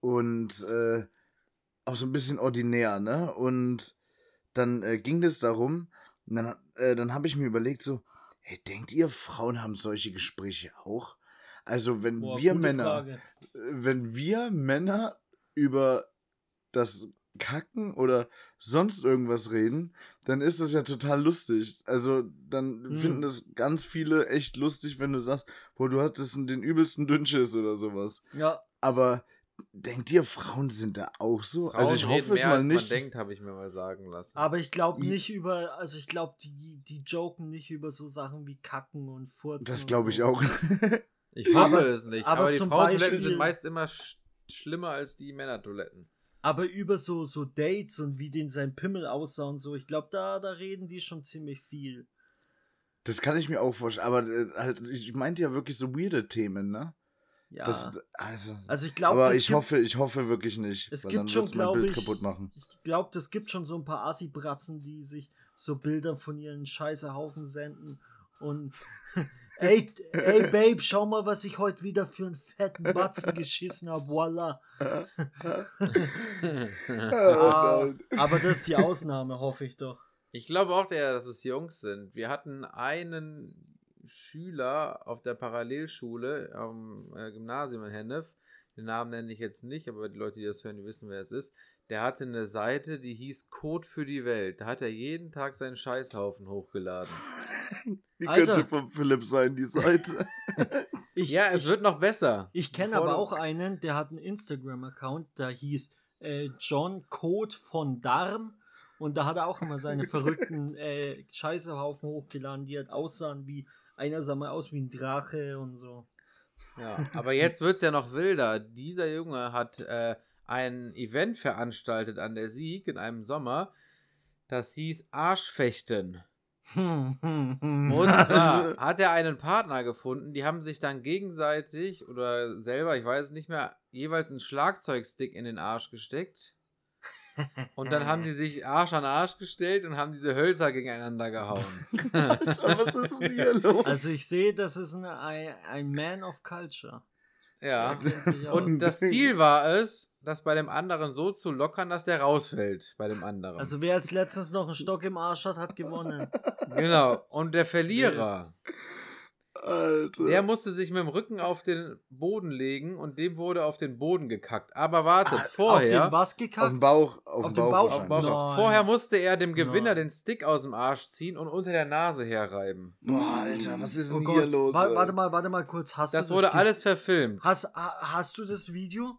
Und äh, auch so ein bisschen ordinär, ne? Und dann äh, ging es darum, dann, äh, dann habe ich mir überlegt so, hey, denkt ihr, Frauen haben solche Gespräche auch? Also wenn Boah, wir Männer Frage. wenn wir Männer über das Kacken oder sonst irgendwas reden, dann ist das ja total lustig. Also dann Hm. finden das ganz viele echt lustig, wenn du sagst, boah, du hattest den übelsten Dünnschiss oder sowas. Ja, Aber denkt ihr, Frauen sind da auch so? also ich Frauen reden hoffe es mal als nicht. man denkt, habe ich mir mal sagen lassen. aber ich glaube nicht über, also ich glaube, die, die joken nicht über so Sachen wie Kacken und Furzen. Das glaube ich so. auch. Ich hoffe Aber- es nicht. aber Aber, die Frauentoiletten sind meist immer sch schlimmer als die Männertoiletten. Aber über so, so Dates und wie den sein Pimmel aussah und so, ich glaube, da, da reden die schon ziemlich viel. Das kann ich mir auch vorstellen. Aber äh, halt, ich meinte ja wirklich so weirde Themen, ne? Ja. Das, also, also ich glaube, aber ich hoffe, ich hoffe wirklich nicht. es gibt dann schon, glaube ich, kaputt machen. ich glaube, das gibt schon so ein paar Assi-Bratzen, die sich so Bilder von ihren Scheißehaufen senden und ey, ey Babe, schau mal, was ich heute wieder für einen fetten Batzen geschissen habe, voila. Ah, aber das ist die Ausnahme, hoffe ich doch. Ich glaube auch, eher, dass es Jungs sind. Wir hatten einen Schüler auf der Parallelschule am äh, Gymnasium in Hennef. Den Namen nenne ich jetzt nicht, aber die Leute, die das hören, die wissen, wer es ist. Der hatte eine Seite, die hieß Code für die Welt. Da hat er jeden Tag seinen Scheißhaufen hochgeladen. Die Alter. könnte von Philipp sein, die Seite. Ich, ja, es ich, wird noch besser. Ich kenne aber auch einen, der hat einen Instagram-Account, der hieß äh, John Code von Darm. Und da hat er auch immer seine verrückten äh, Scheißehaufen hochgeladen, die halt aussahen wie, einer sah mal aus wie ein Drache und so. Ja, aber jetzt wird es ja noch wilder. Dieser Junge hat äh, ein Event veranstaltet an der Sieg in einem Sommer. Das hieß Arschfechten. Und zwar hat er einen Partner gefunden, die haben sich dann gegenseitig oder selber, ich weiß es nicht mehr, jeweils einen Schlagzeugstick in den Arsch gesteckt. Und dann haben die sich Arsch an Arsch gestellt und haben diese Hölzer gegeneinander gehauen. Alter, was ist denn hier los? Also ich sehe, das ist ein, ein Man of Culture. Ja. Und das Ziel war es, das bei dem anderen so zu lockern, dass der rausfällt bei dem anderen. Also wer als letztens noch einen Stock im Arsch hat, hat gewonnen. genau. Und der Verlierer, Alter. der musste sich mit dem Rücken auf den Boden legen und dem wurde auf den Boden gekackt. Aber wartet, Auf den vorher. was auf gekackt? den Bauch. Auf, Auf den Bauch. Bauch? Auf den Bauch. Vorher musste er dem Gewinner Nein. den Stick aus dem Arsch ziehen und unter der Nase herreiben. Boah, Alter, was ist Oh denn Gott. hier los? Wa- warte mal, warte mal kurz. Hast Das du wurde alles verfilmt. Hast, ha- hast du das Video?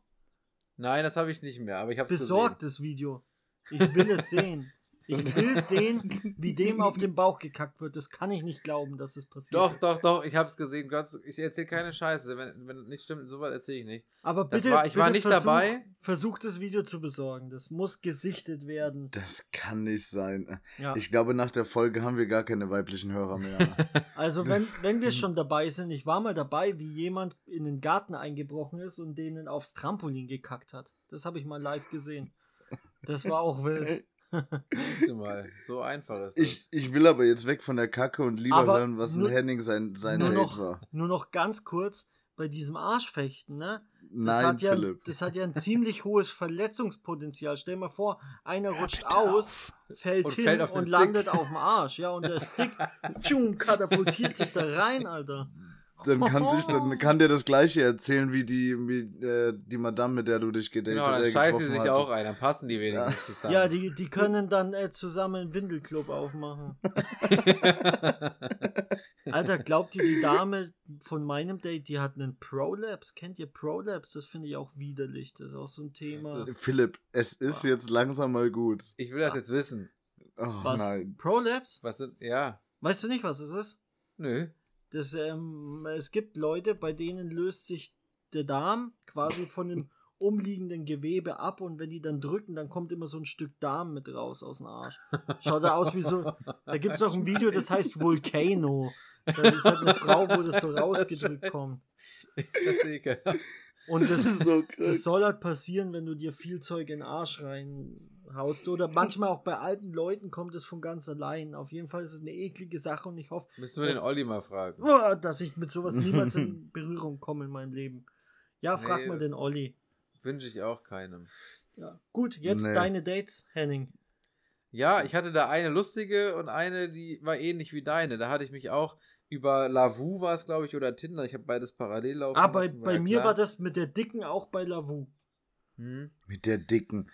Nein, das habe ich nicht mehr, aber ich habe es Besorgt das Video. Ich will es sehen. Ich will sehen, wie dem auf den Bauch gekackt wird. Das kann ich nicht glauben, dass das passiert. Doch, ist. doch, doch, ich habe es gesehen. Gott, ich erzähle keine Scheiße. Wenn, wenn nicht stimmt, so weit erzähle ich nicht. Aber Das bitte, war- ich war bitte nicht versuch, dabei. Versuch das Video zu besorgen. Das muss gesichtet werden. Das kann nicht sein. Ja. Ich glaube, nach der Folge haben wir gar keine weiblichen Hörer mehr. Also wenn, wenn wir schon dabei sind, ich war mal dabei, wie jemand in den Garten eingebrochen ist und denen aufs Trampolin gekackt hat. Das habe ich mal live gesehen. Das war auch wild. Siehst du mal, so einfach ist das. ich, ich will aber jetzt weg von der Kacke und lieber Aber hören, was ein nur- Henning sein, sein nur, Date noch, war. nur noch ganz kurz bei diesem Arschfechten, ne? Das Nein, hat ja, Philipp. Das hat ja ein ziemlich hohes Verletzungspotenzial. Stell dir mal vor, einer rutscht aus, fällt Und hin fällt auf und Stick. landet auf dem Arsch. Ja, und der Stick pfium, katapultiert sich da rein, Alter. Dann kann, sich, dann kann der das gleiche erzählen wie die, wie, äh, die Madame, mit der du dich gedatet genau, dann äh, scheißen sie sich auch ein, dann passen die wenigstens zusammen. Ja, die, die können dann äh, zusammen einen Windelclub aufmachen. Alter, glaubt ihr, die Dame von meinem Date, die hat einen Prolapse? Kennt ihr Prolapse? Das finde ich auch widerlich. Das ist auch so ein Thema. Philipp, es ist jetzt langsam mal gut. ich will das jetzt wissen. Oh Was? nein. Prolapse? Was sind, ja, Weißt du nicht, was es ist? nö. Das, ähm, es gibt Leute, bei denen löst sich der Darm quasi von dem umliegenden Gewebe ab und wenn die dann drücken, dann kommt immer so ein Stück Darm mit raus aus dem Arsch. Schaut da aus wie so. Da gibt es auch ein Video, das heißt Volcano. Da ist halt eine Frau, wo das so rausgedrückt Scheiße. kommt. Ist das ekelhaft. Und Das das, ist so das soll halt passieren, wenn du dir viel Zeug in den Arsch reinhaust. Oder manchmal auch bei alten Leuten kommt es von ganz allein. Auf jeden Fall ist es eine eklige Sache und ich hoffe, Müssen wir den Das- Olli mal fragen. Boah, dass ich mit sowas niemals in Berührung komme in meinem Leben. Ja, frag Nee, mal den Olli. Wünsche ich auch keinem. Ja. Gut, jetzt Nee. deine Dates, Henning. Ja, ich hatte da eine lustige und eine, die war ähnlich wie deine. Da hatte ich mich auch über Lavu war es, glaube ich, oder Tinder. Ich habe beides parallel laufen Ah, bei, lassen, bei ja mir klar. war das mit der Dicken auch bei Lavu. Hm. Mit der dicken.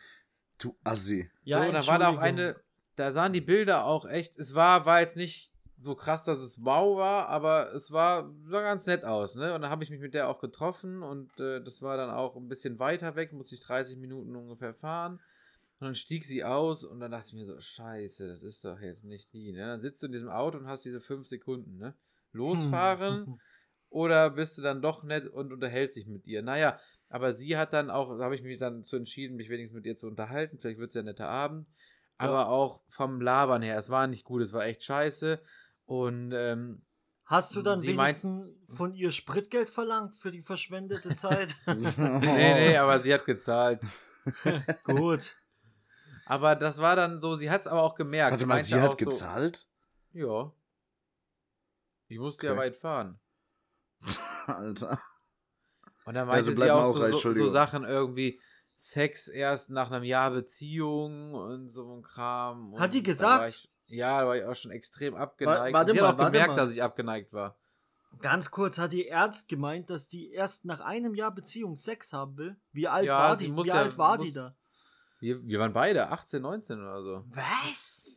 Du Assi. Ja, so, und da war da auch eine, da sahen die Bilder auch echt, es war, war jetzt nicht so krass, dass es wow war, aber es war, sah ganz nett aus, ne? Und dann habe ich mich mit der auch getroffen und äh, das war dann auch ein bisschen weiter weg, musste ich 30 Minuten ungefähr fahren. Und dann stieg sie aus und dann dachte ich mir so, scheiße, das ist doch jetzt nicht die, ne? Dann sitzt du in diesem Auto und hast diese fünf Sekunden, ne? Losfahren Hm. oder bist du dann doch nett und unterhältst dich mit ihr? Naja, aber sie hat dann auch, da habe ich mich dann zu entschieden, mich wenigstens mit ihr zu unterhalten. Vielleicht wird es ja ein netter Abend. Aber auch vom Labern her, es war nicht gut, es war echt scheiße. Und ähm, Hast du dann Sie meint- wenigstens von ihr Spritgeld verlangt für die verschwendete Zeit? nee, nee, aber sie hat gezahlt. Gut. Aber das war dann so, sie hat es aber auch gemerkt. Warte mal, sie hat auch so, gezahlt? Ja. Ich musste ja Okay. weit fahren. Alter. Und dann Ja, meinte so sie auch auch so, reich, so, so. Sachen irgendwie, Sex erst nach einem Jahr Beziehung und so ein Kram. Hat die Und gesagt? Ich, ja, da war ich auch schon extrem abgeneigt. warte und sie mal, hat auch warte gemerkt, mal. dass ich abgeneigt war. Ganz kurz, hat die Ernst gemeint, dass die erst nach einem Jahr Beziehung Sex haben will? Wie alt Ja, war sie die? muss Wie ja- alt war die muss- da? Wir, wir waren beide 18, 19 oder so. Was?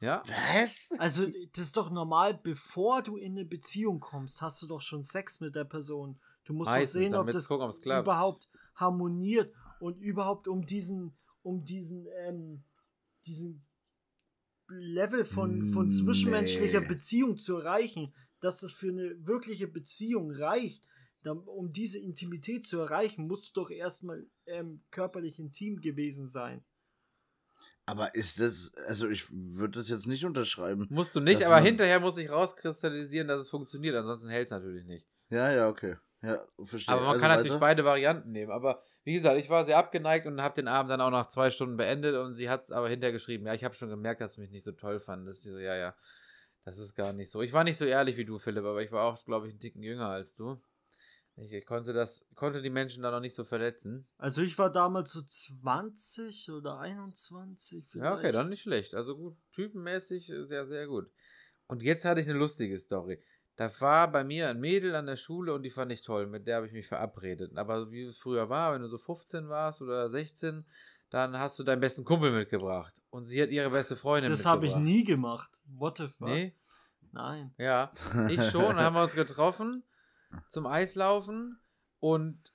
Ja? Was? Also, das ist doch normal, bevor du in eine Beziehung kommst, hast du doch schon Sex mit der Person. Du musst Meistens, doch sehen, ob das gucken, überhaupt harmoniert und überhaupt um diesen, um diesen, ähm, diesen Level von, von Nee. zwischenmenschlicher Beziehung zu erreichen, dass das für eine wirkliche Beziehung reicht. Um diese Intimität zu erreichen, musst du doch erstmal ähm, körperlich intim gewesen sein. Aber ist das, also ich würde das jetzt nicht unterschreiben. Musst du nicht, aber hinterher muss ich rauskristallisieren, dass es funktioniert. Ansonsten hält es natürlich nicht. Ja, ja, okay. Ja, verstehe. Aber man also kann natürlich weiter? beide Varianten nehmen. Aber wie gesagt, ich war sehr abgeneigt und habe den Abend dann auch nach zwei Stunden beendet und sie hat es aber hinterher geschrieben. Ja, ich habe schon gemerkt, dass sie mich nicht so toll fand. Das ist so, ja, ja, das ist gar nicht so. Ich war nicht so ehrlich wie du, Philipp, aber ich war auch, glaube ich, einen Ticken jünger als du. Ich, ich konnte das, konnte die Menschen da noch nicht so verletzen. Also ich war damals so 20 oder 21 vielleicht. Ja, okay, dann nicht schlecht. Also gut, typenmäßig sehr, sehr gut. Und jetzt hatte ich eine lustige Story. Da war bei mir ein Mädel an der Schule und die fand ich toll. Mit der habe ich mich verabredet. Aber wie es früher war, wenn du so 15 warst oder 16, dann hast du deinen besten Kumpel mitgebracht. Und sie hat ihre beste Freundin Das mitgebracht. habe ich nie gemacht. What the fuck? Nee? Nein. Ja, ich schon. Dann haben wir uns getroffen zum Eislaufen und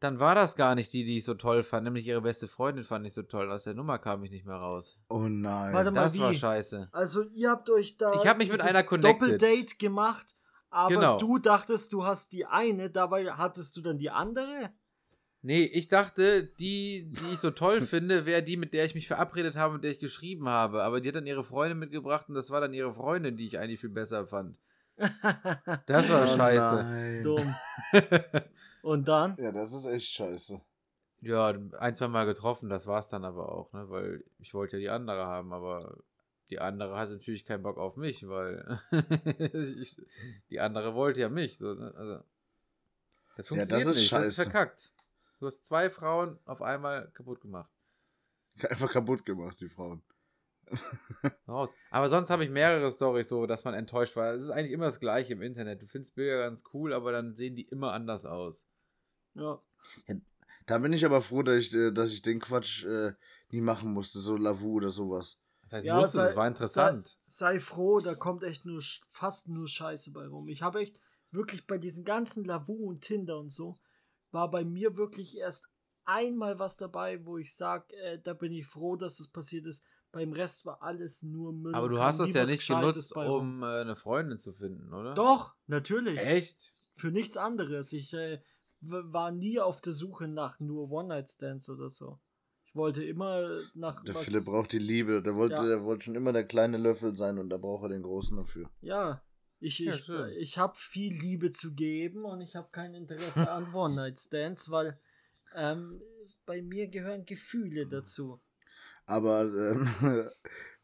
dann war das gar nicht die, die ich so toll fand. Nämlich ihre beste Freundin fand ich so toll. Aus der Nummer kam ich nicht mehr raus. Oh nein. Warte mal, Das war wie? scheiße. Also ihr habt euch da Ich hab mich mit einer connected. Doppeldate gemacht, aber Genau. du dachtest, du hast die eine, dabei hattest du dann die andere? Nee, ich dachte, die, die ich so toll finde, wäre die, mit der ich mich verabredet habe, mit der ich geschrieben habe. Aber die hat dann ihre Freundin mitgebracht und das war dann ihre Freundin, die ich eigentlich viel besser fand. Das war Oh scheiße. nein. Dumm. Und dann? Ja, das ist echt scheiße. Ja, ein, zwei Mal getroffen, das war's dann aber auch, ne? Weil ich wollte ja die andere haben, aber die andere hatte natürlich keinen Bock auf mich, weil ich, die andere wollte ja mich. So, ne? also, das Ja, das funktioniert ist nicht, das ist scheiße. verkackt. Du hast zwei Frauen auf einmal kaputt gemacht. Einfach kaputt gemacht, die Frauen. Raus. Aber sonst habe ich mehrere Storys so, dass man enttäuscht war. Es ist eigentlich immer das Gleiche im Internet. Du findest Bilder ganz cool, aber dann sehen die immer anders aus. Ja. Da bin ich aber froh, dass ich, äh, dass ich den Quatsch äh, nie machen musste, so Lavu oder sowas. Das heißt, Ja, musste, sei- es war interessant. Sei froh, da kommt echt nur fast nur Scheiße bei rum. Ich habe echt wirklich bei diesen ganzen Lavu und Tinder und so, war bei mir wirklich erst einmal was dabei, wo ich sage, äh, da bin ich froh, dass das passiert ist. Beim Rest war alles nur Müll. aber du hast das ja nicht genutzt, um äh, eine Freundin zu finden, oder? Doch, natürlich. Echt? Für nichts anderes. Ich äh, war nie auf der Suche nach nur One-Night-Stands oder so. Ich wollte immer nach Der was. Philipp braucht die Liebe. Der wollte, Ja. der wollte schon immer der kleine Löffel sein und da braucht er den großen dafür. Ja, ich, Ja, ich, schön. ich habe viel Liebe zu geben und ich habe kein Interesse an One-Night-Stands, weil ähm, bei mir gehören Gefühle dazu. Aber ähm,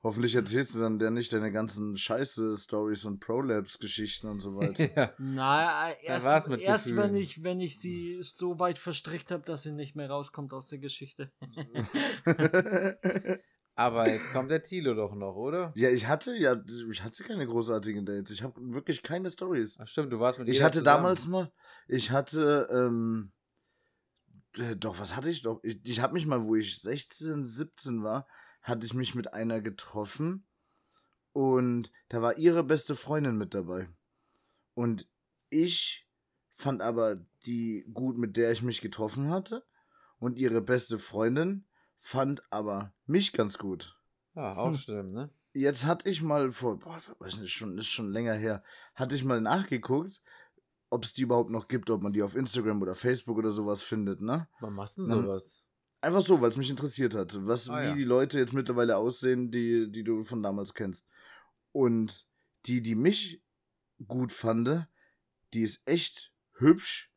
hoffentlich erzählst du dann der nicht deine ganzen Scheiße-Stories und Prolapse-Geschichten und so weiter. ja. Na, äh, erst, war's mit erst Gefühlen. wenn ich, wenn ich sie so weit verstrickt habe, dass sie nicht mehr rauskommt aus der Geschichte. Aber jetzt kommt der Tilo doch noch, oder? ja, ich hatte ja, ich hatte keine großartigen Dates. Ich habe wirklich keine Stories. Ach stimmt, du warst mit Ich hatte zusammen. damals mal, ich hatte, ähm, äh, doch, was hatte ich doch? Ich, ich habe mich mal, wo ich 16, 17 war, hatte ich mich mit einer getroffen und da war ihre beste Freundin mit dabei. Und ich fand aber die gut, mit der ich mich getroffen hatte und ihre beste Freundin fand aber mich ganz gut. Ja, auch Hm. stimmt, ne? Jetzt hatte ich mal vor, boah, weiß nicht, schon, ist schon länger her, hatte ich mal nachgeguckt, ob es die überhaupt noch gibt, ob man die auf Instagram oder Facebook oder sowas findet, ne? Wann machst du denn Na, sowas? Einfach so, weil es mich interessiert hat, was, Ah, wie ja. die Leute jetzt mittlerweile aussehen, die, die du von damals kennst. Und die, die mich gut fand, die ist echt hübsch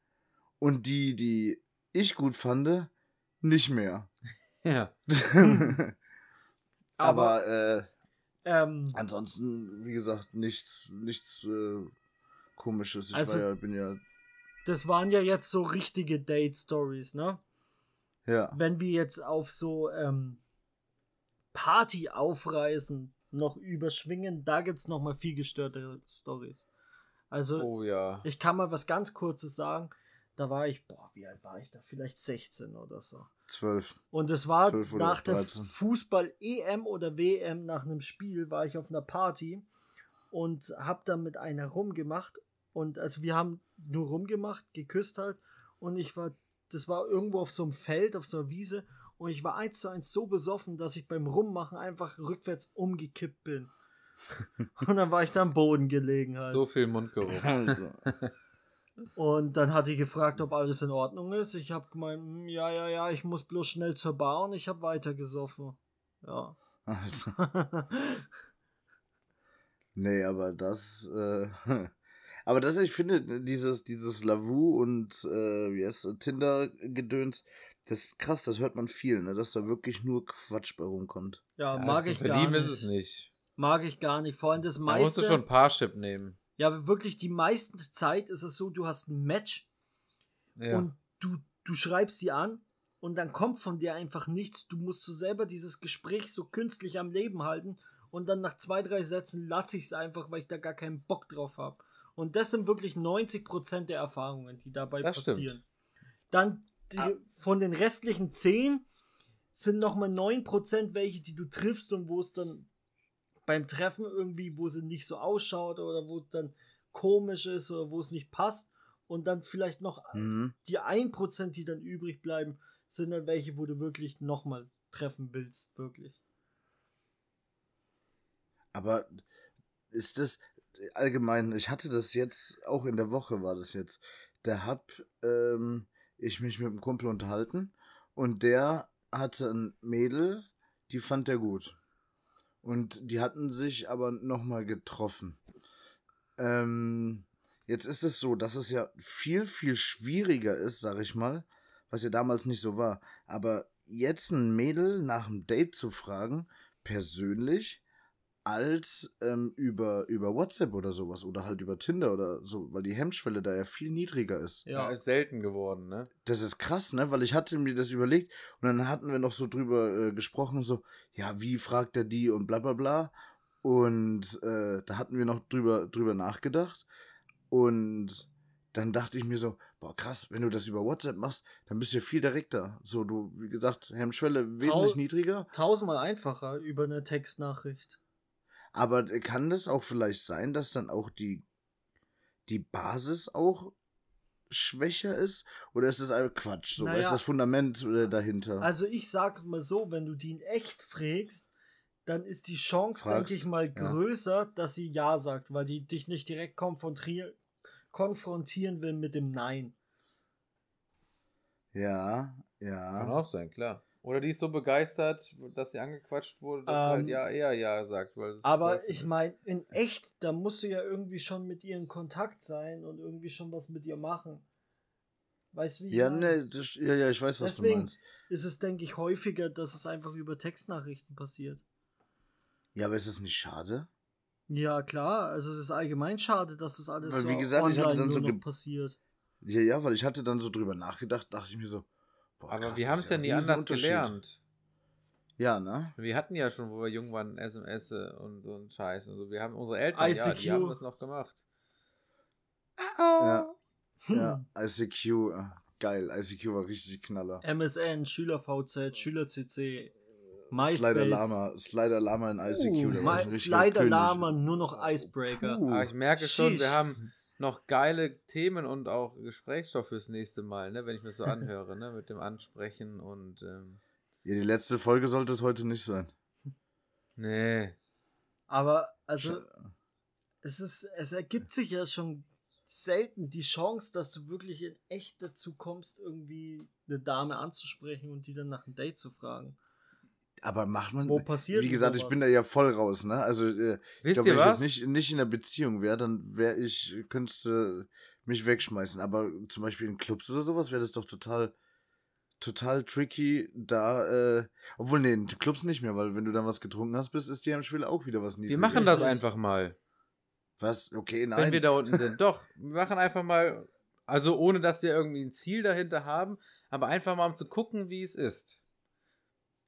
und die, die ich gut fand, nicht mehr. Ja. Aber, äh, ähm, ansonsten, wie gesagt, nichts, nichts äh, komisches. Ich Also- war ja, bin ja, das waren ja jetzt so richtige Date-Stories, ne? Ja. wenn wir jetzt auf so ähm, Party aufreisen noch überschwingen, da gibt es noch mal viel gestörtere Stories. Also Oh ja. ich kann mal was ganz Kurzes sagen. Da war ich, boah, wie alt war ich da? Vielleicht 16 oder so. Zwölf. Und es war 12 nach der 13. Fußball-EM oder WM, nach einem Spiel, war ich auf einer Party und hab da mit einer rumgemacht. Und also wir haben nur rumgemacht, geküsst halt. Und ich war, das war irgendwo auf so einem Feld, auf so einer Wiese. Und ich war eins zu eins so besoffen, dass ich beim Rummachen einfach rückwärts umgekippt bin. und dann war ich da am Boden gelegen halt. So viel Mundgeruch. Also, Und dann hat die gefragt, ob alles in Ordnung ist. Ich habe gemeint, "Hm, ja, ja, ja, ich muss bloß schnell zur Bar und ich habe weiter gesoffen. Ja. also. Nee, aber das, äh, aber das, ich finde, dieses, dieses Lavu und, äh, wie heißt Tinder-Gedöns, das ist krass, das hört man viel, ne, dass da wirklich nur Quatsch bei rumkommt. ja, Ja, mag zum ich gar nicht. ist es nicht. Mag ich gar nicht. Vor allem das Da musst du meiste. schon Parship nehmen. Ja, wirklich die meiste Zeit ist es so, du hast ein Match Ja. und du, du schreibst sie an und dann kommt von dir einfach nichts. Du musst so selber dieses Gespräch so künstlich am Leben halten und dann nach zwei, drei Sätzen lasse ich es einfach, weil ich da gar keinen Bock drauf habe. Und das sind wirklich 90% der Erfahrungen, die dabei Das stimmt. passieren. Dann die, Ah. von den restlichen 10 sind nochmal 9% welche, die du triffst und wo es dann beim Treffen irgendwie, wo sie nicht so ausschaut oder wo es dann komisch ist oder wo es nicht passt. Und dann vielleicht noch Mhm. die 1%, die dann übrig bleiben, sind dann welche, wo du wirklich nochmal treffen willst. Wirklich. Aber ist das allgemein, ich hatte das jetzt, auch in der Woche war das jetzt, da hab ähm, ich mich mit einem Kumpel unterhalten und der hatte ein Mädel, die fand er gut. Und die hatten sich aber nochmal getroffen. Ähm, jetzt ist es so, dass es ja viel, viel schwieriger ist, sag ich mal, was ja damals nicht so war. Aber jetzt ein Mädel nach einem Date zu fragen, persönlich, als ähm, über, über WhatsApp oder sowas oder halt über Tinder oder so, weil die Hemmschwelle da ja viel niedriger ist. Ja, Ja. ist selten geworden, ne? Das ist krass, ne? Weil ich hatte mir das überlegt und dann hatten wir noch so drüber äh, gesprochen, so, ja, wie fragt er die und bla bla bla. Und äh, da hatten wir noch drüber, drüber nachgedacht. Und dann dachte ich mir so, boah, krass, wenn du das über WhatsApp machst, dann bist du ja viel direkter. So, du, wie gesagt, Hemmschwelle wesentlich Tau- niedriger. Tausendmal einfacher über eine Textnachricht. Aber kann das auch vielleicht sein, dass dann auch die, die Basis auch schwächer ist? Oder ist das einfach Quatsch? So, Naja. ist das Fundament äh, dahinter? Also ich sag mal so, wenn du die in echt fragst, dann ist die Chance, Fragst, denke ich mal, ja. größer, dass sie Ja sagt, weil die dich nicht direkt konfrontier konfrontieren will mit dem Nein. ja, ja. Kann auch sein, klar. Oder die ist so begeistert, dass sie angequatscht wurde, dass sie Ähm, halt ja eher ja sagt. Weil es Aber ich meine, in echt, da musst du ja irgendwie schon mit ihr in Kontakt sein und irgendwie schon was mit ihr machen. Weißt du, wie ich Ja, meine? ne, das, ja, ja, ich weiß, was du Deswegen meinst. ist es, denke ich, häufiger, dass es einfach über Textnachrichten passiert. Ja, aber ist das nicht schade? Ja, klar, also es ist allgemein schade, dass das alles Weil, so wie gesagt, ich hatte online dann nur so passiert. Ja, ja, weil ich hatte dann so drüber nachgedacht, dachte ich mir so, boah, Aber krass, wir haben es ja ein nie anders gelernt. Ja, ne? Wir hatten ja schon, wo wir jung waren, SMS und, und Scheiß und so. Wir haben unsere Eltern, ja, die ICQ. haben das noch gemacht. Ja, Hm. ja, ICQ, äh, geil, ICQ war richtig Knaller. MSN, SchülerVZ, SchülerCC, Slider MySpace. Lama, Slider Lama in ICQ, Uh, My, Slider. Lama, nur noch Icebreaker. Puh. Aber ich merke schon, Sheesh. wir haben noch geile Themen und auch Gesprächsstoff fürs nächste Mal, ne, wenn ich mir so anhöre, ne, mit dem Ansprechen und ähm, Ja, die letzte Folge sollte es heute nicht sein. nee. Aber also, es ist, es ergibt sich ja schon selten die Chance, dass du wirklich in echt dazu kommst, irgendwie eine Dame anzusprechen und die dann nach einem Date zu fragen. Aber macht man. Wo passiert Wie gesagt, ich sowas? bin da ja voll raus, ne? Also, äh, ich Wisst glaube, ihr wenn ich was? jetzt nicht, nicht in einer Beziehung wäre, dann wäre ich, könntest du mich wegschmeißen. Aber zum Beispiel in Clubs oder sowas wäre das doch total, total tricky, da, äh, obwohl, nee, in Clubs nicht mehr, weil wenn du dann was getrunken hast, bist, ist dir am Schwelle auch wieder was Wir niedriges. machen das einfach mal, Was? Okay, nein. wenn wir da unten sind. Doch, wir machen einfach mal, also ohne dass wir irgendwie ein Ziel dahinter haben, aber einfach mal um zu gucken, wie es ist.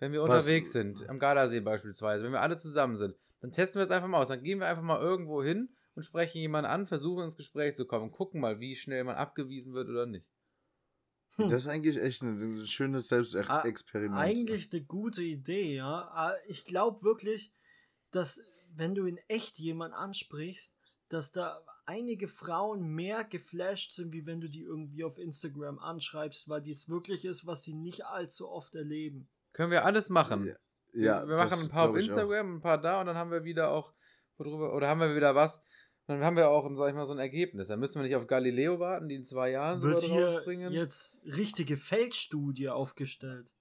Wenn wir Was? unterwegs sind, am Gardasee beispielsweise, wenn wir alle zusammen sind, dann testen wir es einfach mal aus. Dann gehen wir einfach mal irgendwo hin und sprechen jemanden an, versuchen ins Gespräch zu kommen, gucken mal, wie schnell man abgewiesen wird oder nicht. Hm. Das ist eigentlich echt ein, ein schönes Selbstexperiment. Eigentlich eine gute Idee, ja. Aber Ich glaube wirklich, dass wenn du in echt jemanden ansprichst, dass da einige Frauen mehr geflasht sind, wie wenn du die irgendwie auf Instagram anschreibst, weil dies wirklich ist, was sie nicht allzu oft erleben. Können wir alles machen. Ja, ja, wir machen ein paar auf. Instagram, ein paar da und dann haben wir wieder auch worüber, oder haben wir wieder was. Dann haben wir auch, sag ich mal, so ein Ergebnis. Dann müssen wir nicht auf Galileo warten, die in zwei Jahren Wird so rausbringen. jetzt richtige Feldstudie aufgestellt.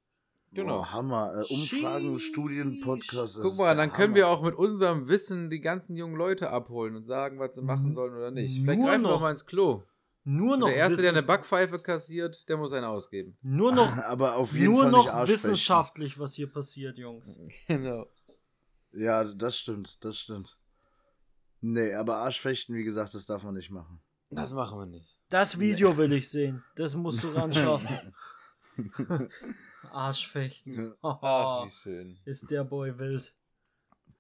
Genau. Boah, Hammer. Äh, Umfragen, Sheesh. Studien, Podcast. das Guck mal, dann können wir auch mit unserem Wissen die ganzen jungen Leute abholen und sagen, was sie machen sollen oder nicht. Vielleicht nur greifen wir noch auch mal ins Klo. Nur noch der Erste, der eine Backpfeife kassiert, der muss einen ausgeben. Nur noch, Aber auf jeden nur Fall noch nicht Arschfechten. wissenschaftlich, was hier passiert, Jungs. Genau. Ja, das stimmt, das stimmt. Nee, aber Arschfechten, wie gesagt, das darf man nicht machen. Das machen wir nicht. Das Video will ich sehen. Das musst du ran schaffen. Arschfechten. Ach, wie schön. Ist der Boy wild.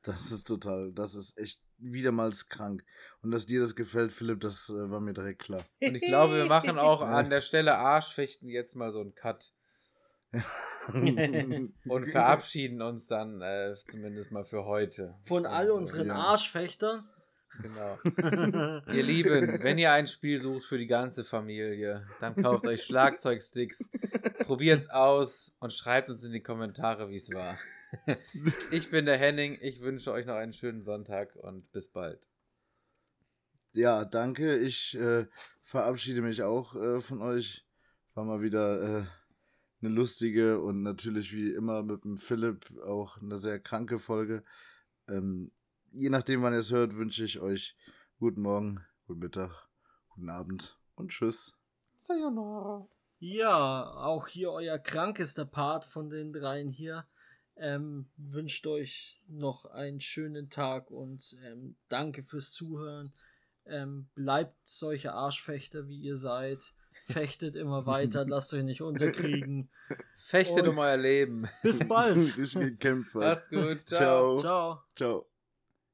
Das ist total, das ist echt wiedermals krank. Und dass dir das gefällt, Philipp, das äh, war mir direkt klar. Und ich glaube, wir machen auch an der Stelle Arschfechten jetzt mal so einen Cut. und verabschieden uns dann äh, zumindest mal für heute. Von all unseren Ja. Arschfechtern. Genau. ihr Lieben, wenn ihr ein Spiel sucht für die ganze Familie, dann kauft euch Schlagzeugsticks, probiert's aus und schreibt uns in die Kommentare, wie es war. Ich bin der Henning, ich wünsche euch noch einen schönen Sonntag und bis bald. Ja, danke. Ich äh, verabschiede mich auch äh, von euch. War mal wieder äh, eine lustige und natürlich wie immer mit dem Philipp auch eine sehr kranke Folge. Ähm, je nachdem, wann ihr es hört, wünsche ich euch guten Morgen, guten Mittag, guten Abend und tschüss. Sayonara. Ja, auch hier euer krankester Part von den dreien hier. Ähm, wünscht euch noch einen schönen Tag und ähm, danke fürs Zuhören. Ähm, bleibt solche Arschfechter, wie ihr seid. Fechtet immer weiter, lasst euch nicht unterkriegen. Fechtet Und- um euer Leben. Bis bald. Ich gekämpft. Macht's gut. Ciao. Ciao. Ciao.